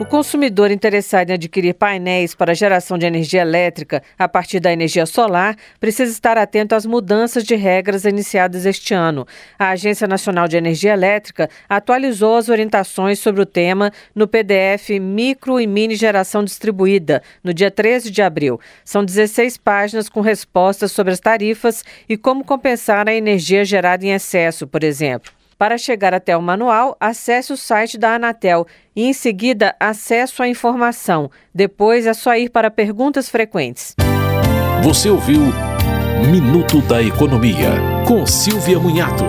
O consumidor interessado em adquirir painéis para geração de energia elétrica a partir da energia solar precisa estar atento às mudanças de regras iniciadas este ano. A Agência Nacional de Energia Elétrica atualizou as orientações sobre o tema no PDF Micro e Mini Geração Distribuída, no dia 13 de abril. São 16 páginas com respostas sobre as tarifas e como compensar a energia gerada em excesso, por exemplo. Para chegar até o manual, acesse o site da Anatel e, em seguida, acesso à informação. Depois é só ir para perguntas frequentes. Você ouviu Minuto da Economia, com Silvia Munhato.